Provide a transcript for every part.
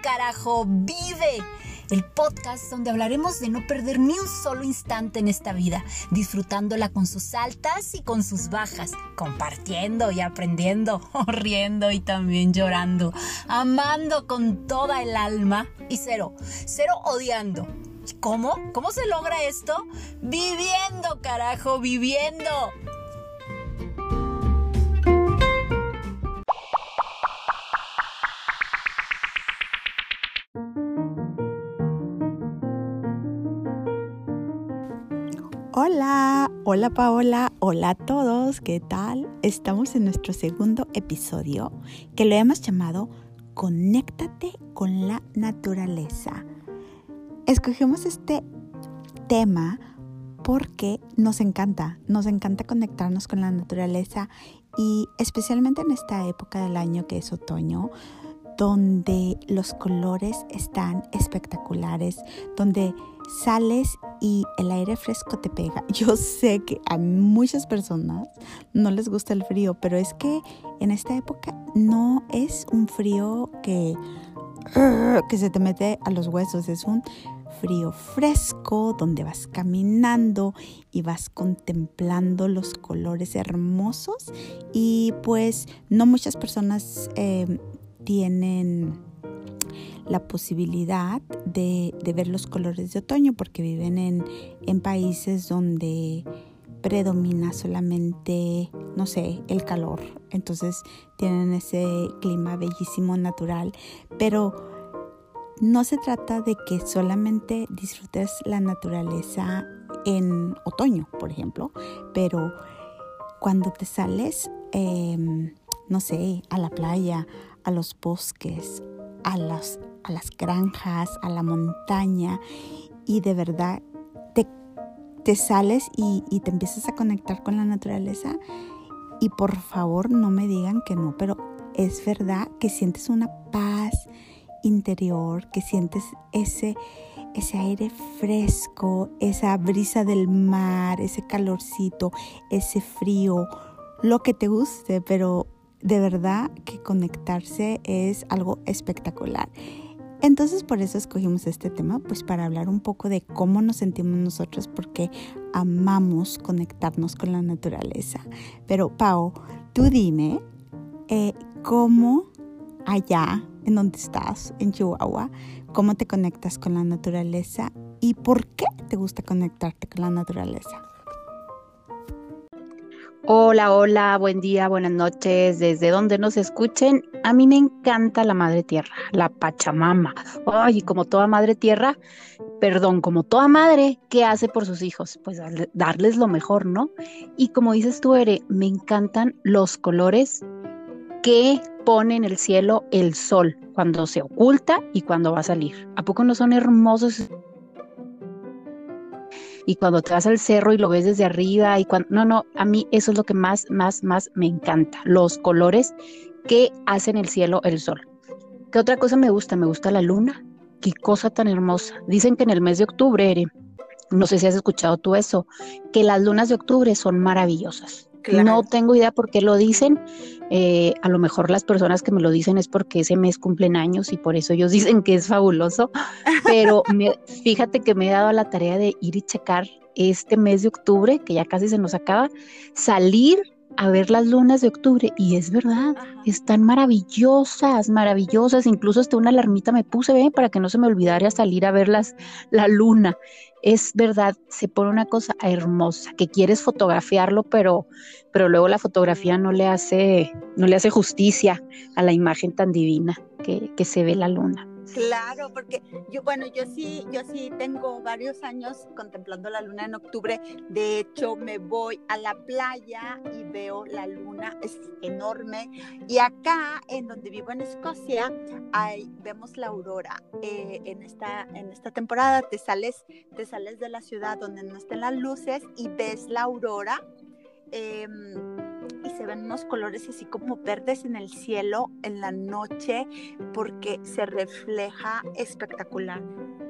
carajo, vive. El podcast donde hablaremos de no perder ni un solo instante en esta vida, disfrutándola con sus altas y con sus bajas, compartiendo y aprendiendo, riendo y también llorando, amando con toda el alma y cero, cero odiando. ¿Cómo? ¿Cómo se logra esto? Viviendo, carajo, viviendo. Hola, Paola, hola a todos, ¿qué tal? Estamos en nuestro segundo episodio que lo hemos llamado Conéctate con la naturaleza. Escogimos este tema porque nos encanta, nos encanta conectarnos con la naturaleza y especialmente en esta época del año que es otoño, donde los colores están espectaculares, donde sales y el aire fresco te pega. Yo sé que a muchas personas no les gusta el frío, pero es que en esta época no es un frío que, que se te mete a los huesos, es un frío fresco donde vas caminando y vas contemplando los colores hermosos y pues no muchas personas eh, tienen la posibilidad de, ver los colores de otoño porque viven en, países donde predomina solamente, no sé, el calor. Entonces tienen ese clima bellísimo natural, pero no se trata de que solamente disfrutes la naturaleza en otoño, por ejemplo, pero cuando te sales, em, no sé, a la playa, a los bosques, a las, a las granjas, a la montaña y de verdad te, te sales y, te empiezas a conectar con la naturaleza. Y por favor no me digan que no, pero es verdad que sientes una paz interior, que sientes ese, ese aire fresco, esa brisa del mar, ese calorcito, ese frío, lo que te guste, pero de verdad que conectarse es algo espectacular. Entonces por eso escogimos este tema, pues para hablar un poco de cómo nos sentimos nosotros, porque amamos conectarnos con la naturaleza. Pero Pau, tú dime, eh, ¿cómo allá en donde estás, en Chihuahua, cómo te conectas con la naturaleza y por qué te gusta conectarte con la naturaleza? Hola, hola, buen día, buenas noches, desde donde nos escuchen. A mí me encanta la madre tierra, la Pachamama. Ay, como toda madre tierra, perdón, como toda madre, ¿qué hace por sus hijos? Pues darles lo mejor, ¿no? Y como dices tú, Ere, me encantan los colores que pone en el cielo el sol cuando se oculta y cuando va a salir. ¿A poco no son hermosos? Y cuando te vas al cerro y lo ves desde arriba y cuando no, no, a mí eso es lo que más, más, más me encanta, los colores que hacen el cielo el sol. ¿Qué otra cosa me gusta? Me gusta la luna. Qué cosa tan hermosa. Dicen que en el mes de octubre, no sé si has escuchado tú eso, que las lunas de octubre son maravillosas. No tengo idea por qué lo dicen. Eh, a lo mejor las personas que me lo dicen es porque ese mes cumplen años y por eso ellos dicen que es fabuloso. Pero fíjate que me he dado la tarea de ir y checar este mes de octubre, que ya casi se nos acaba, salir a ver las lunas de octubre y es verdad, están maravillosas, maravillosas, incluso hasta una alarmita me puse, ¿ve? para que no se me olvidara salir a ver las, la luna. Es verdad, se pone una cosa hermosa, que quieres fotografiarlo, pero, pero luego la fotografía no le hace, no le hace justicia a la imagen tan divina que, que se ve la luna. Claro, porque yo, bueno, yo sí, yo sí tengo varios años contemplando la luna en octubre. De hecho, me voy a la playa y veo la luna, es enorme. Y acá, en donde vivo en Escocia, ahí vemos la aurora. Eh, en, esta, en esta temporada te sales, te sales de la ciudad donde no estén las luces y ves la aurora. Em, y se ven unos colores así como verdes en el cielo en la noche porque se refleja espectacular.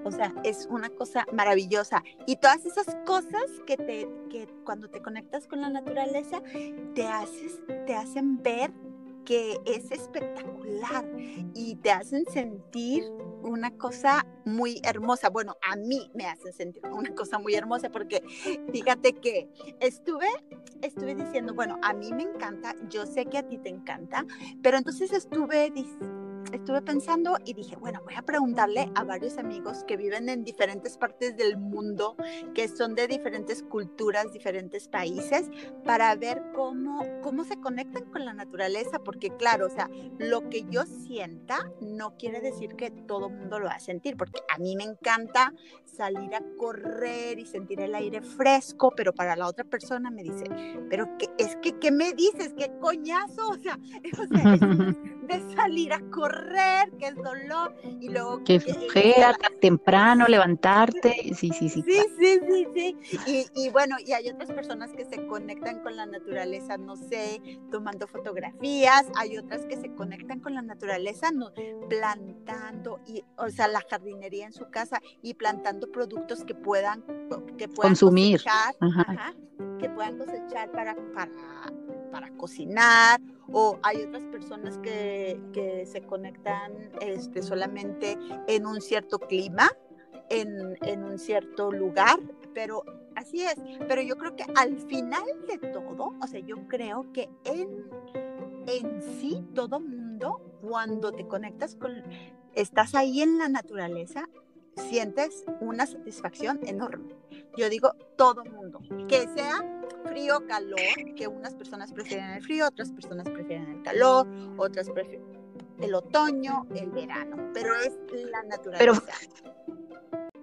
O sea, es una cosa maravillosa. Y todas esas cosas que te que cuando te conectas con la naturaleza te haces te hacen ver que es espectacular y te hacen sentir una cosa muy hermosa. Bueno, a mí me hacen sentir una cosa muy hermosa porque fíjate que estuve, estuve diciendo, bueno, a mí me encanta, yo sé que a ti te encanta, pero entonces estuve diciendo estuve pensando y dije, bueno, voy a preguntarle a varios amigos que viven en diferentes partes del mundo, que son de diferentes culturas, diferentes países, para ver cómo, cómo se conectan con la naturaleza, porque claro, o sea, lo que yo sienta no quiere decir que todo mundo lo va a sentir, porque a mí me encanta salir a correr y sentir el aire fresco, pero para la otra persona me dice, pero que, es que, ¿qué me dices? ¿Qué coñazo? O sea, o sea de salir a correr, que es dolor, y luego... Que flojera, tan temprano, levantarte, sí, sí, sí. Sí, sí, sí, sí. Y, y, bueno, y hay otras personas que se conectan con la naturaleza, no sé, tomando fotografías, hay otras que se conectan con la naturaleza, no, plantando, y, o sea, la jardinería en su casa y plantando productos que puedan, que puedan consumir, que puedan cosechar para, para para cocinar o hay otras personas que, que se conectan este, solamente en un cierto clima, en, en, un cierto lugar, pero así es. Pero yo creo que al final de todo, o sea, yo creo que en, en sí todo mundo, cuando te conectas con, estás ahí en la naturaleza, sientes una satisfacción enorme. Yo digo todo mundo, que sea frío, calor, que unas personas prefieren el frío, otras personas prefieren el calor, otras prefieren el otoño, el verano, pero es la naturaleza.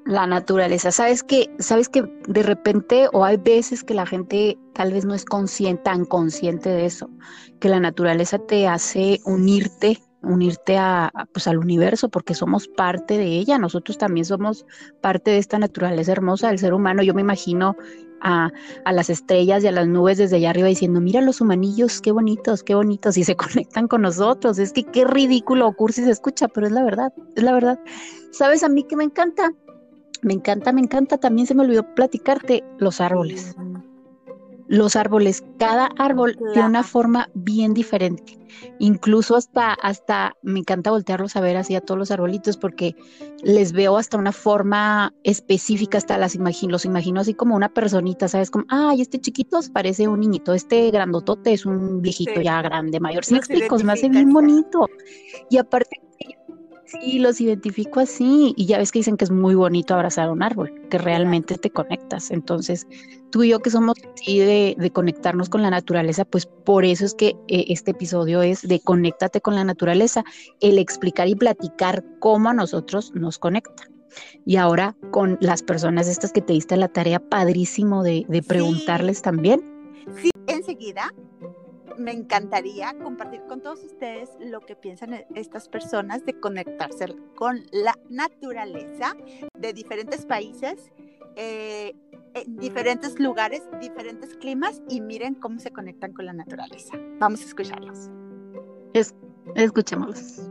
la naturaleza, sabes que, sabes que de repente o hay veces que la gente tal vez no es consciente, tan consciente de eso, que la naturaleza te hace unirte unirte a, pues, al universo porque somos parte de ella, nosotros también somos parte de esta naturaleza hermosa del ser humano. Yo me imagino a, las estrellas y a las nubes desde allá arriba diciendo, mira los humanillos, qué bonitos, qué bonitos, y se conectan con nosotros. Es que qué ridículo cursi se escucha, pero es la verdad, es la verdad. ¿Sabes a mí que me encanta? Me encanta, me encanta, también se me olvidó platicarte los árboles los árboles, cada árbol tiene una forma bien diferente. Incluso hasta, hasta me encanta voltearlos a ver así a todos los arbolitos porque les veo hasta una forma específica, hasta las imagino, los imagino así como una personita, ¿sabes? Como, ay, este chiquito parece un niñito, este grandotote es un viejito ya grande, mayor. Sí, me explico, me hace bien bonito. Y aparte Sí, los identifico así. Y ya ves que dicen que es muy bonito abrazar un árbol, que realmente te conectas. Entonces, tú y yo que somos así de, conectarnos con la naturaleza, pues por eso es que eh, este episodio es de conéctate con la naturaleza, el explicar y platicar cómo a nosotros nos conecta. Y ahora con las personas estas que te diste la tarea padrísimo de, preguntarles también. Sí, enseguida me encantaría compartir con todos ustedes lo que piensan e-, estas personas de conectarse con la naturaleza de diferentes países, eh, en diferentes lugares, diferentes climas y miren cómo se conectan con la naturaleza. Vamos a escucharlos. Es, escuchémoslos.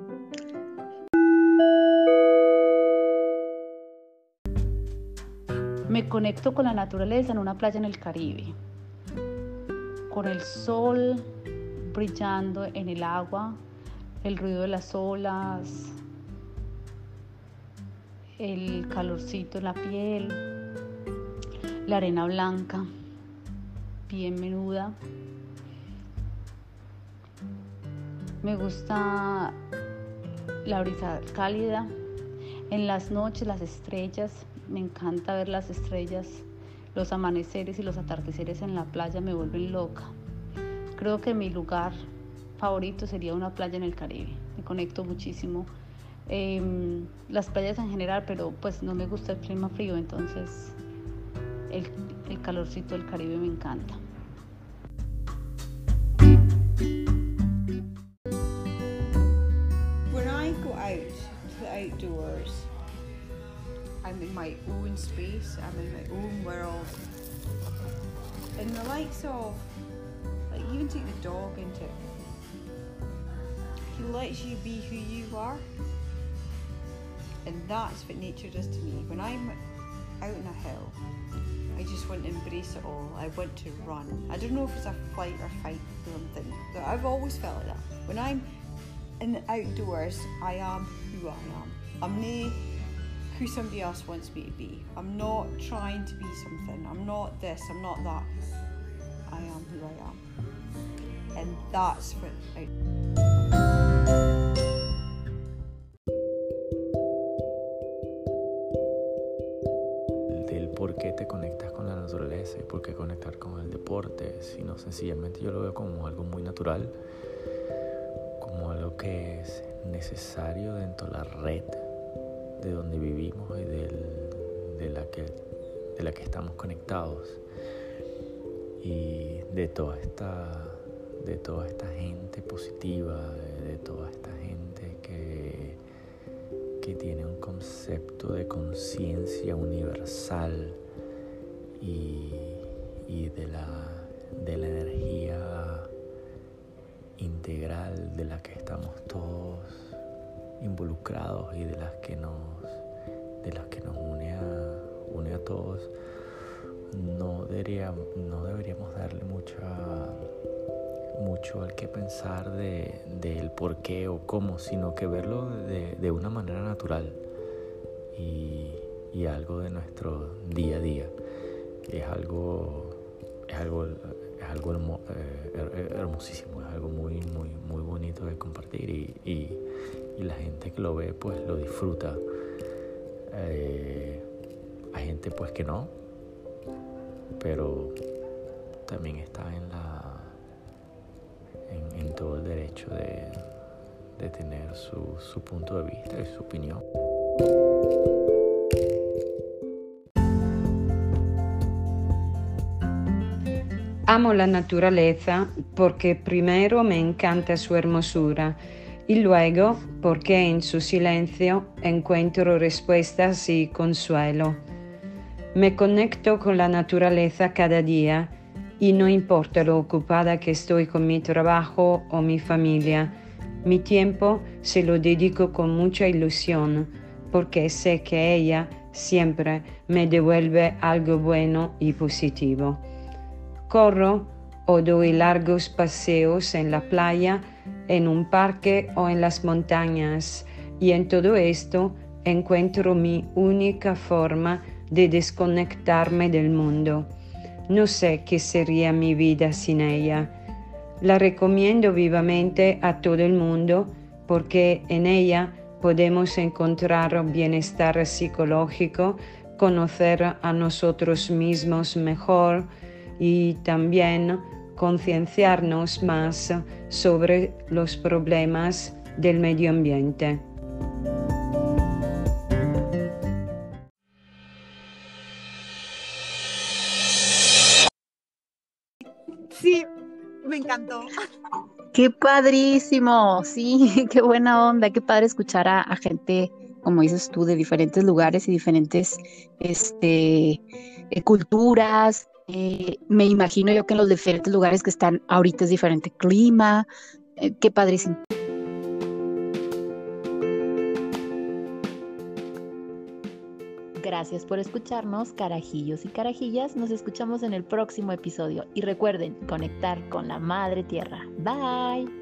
Me conecto con la naturaleza en una playa en el Caribe con el sol brillando en el agua, el ruido de las olas, el calorcito en la piel, la arena blanca, bien menuda. Me gusta la brisa cálida. En las noches las estrellas, me encanta ver las estrellas los amaneceres y los atardeceres en la playa me vuelven loca. Creo que mi lugar favorito sería una playa en el Caribe. Me conecto muchísimo. Em, las playas en general, pero pues no me gusta el clima frío, entonces el, el calorcito del Caribe me encanta. When I go out to the outdoors, I'm in my own space, I'm in my own world. And the likes of, like, even take the dog into it. He lets you be who you are. And that's what nature does to me. When I'm out in a hill, I just want to embrace it all. I want to run. I don't know if it's a flight or fight thing but I've always felt like that. When I'm in the outdoors, I am who I am. I'm not who somebody else wants me to be. I'm not trying to be something. I'm not this. I'm not that. I am who I am. And that's what I. por qué te conectas con la naturaleza y por qué conectar con el deporte, sino sencillamente yo lo veo como algo muy natural, como algo que es necesario dentro de la red de donde vivimos y del- de, la que, de la que estamos conectados. Y de toda esta de toda esta gente positiva de, toda esta gente que que tiene un concepto de conciencia universal y, y de, la, de la energía integral de la que estamos todos involucrados y de las que nos de las que nos une a, une a todos no debería, no deberíamos darle mucha mucho al que pensar de, del por qué o cómo, sino que verlo de, de una manera natural y, y algo de nuestro día a día. Es algo, es algo, es algo hermo- eh, her- hermosísimo, es algo muy, muy, muy bonito de compartir y- y la gente que lo ve pues lo disfruta. Eh, hay gente pues que no, pero también está en la en, todo el derecho de, de tener su, su punto de vista y su opinión. Amo la naturaleza porque primero me encanta su hermosura y luego porque en su silencio encuentro respuestas y consuelo. Me conecto con la naturaleza cada día y no importa lo ocupada que estoy con mi trabajo o mi familia, mi tiempo se lo dedico con mucha ilusión porque sé que ella siempre me devuelve algo bueno y positivo. Corro o doy largos paseos en la playa, en un parque o en las montañas y en todo esto encuentro mi única forma de desconectarme del mundo. No sé qué sería mi vida sin ella. La recomiendo vivamente a todo el mundo porque en ella podemos encontrar bienestar psicológico, conocer a nosotros mismos mejor y también concienciarnos más sobre los problemas del medio ambiente. Sí, me encantó. Qué padrísimo, sí, qué buena onda, qué padre escuchar a, a gente, como dices tú, de diferentes lugares y diferentes este, eh, culturas. Eh, me imagino yo que en los diferentes lugares que están ahorita es diferente clima. Eh, qué padrísimo. Gracias por escucharnos, carajillos y carajillas. Nos escuchamos en el próximo episodio. Y recuerden, conectar con la Madre Tierra. Bye.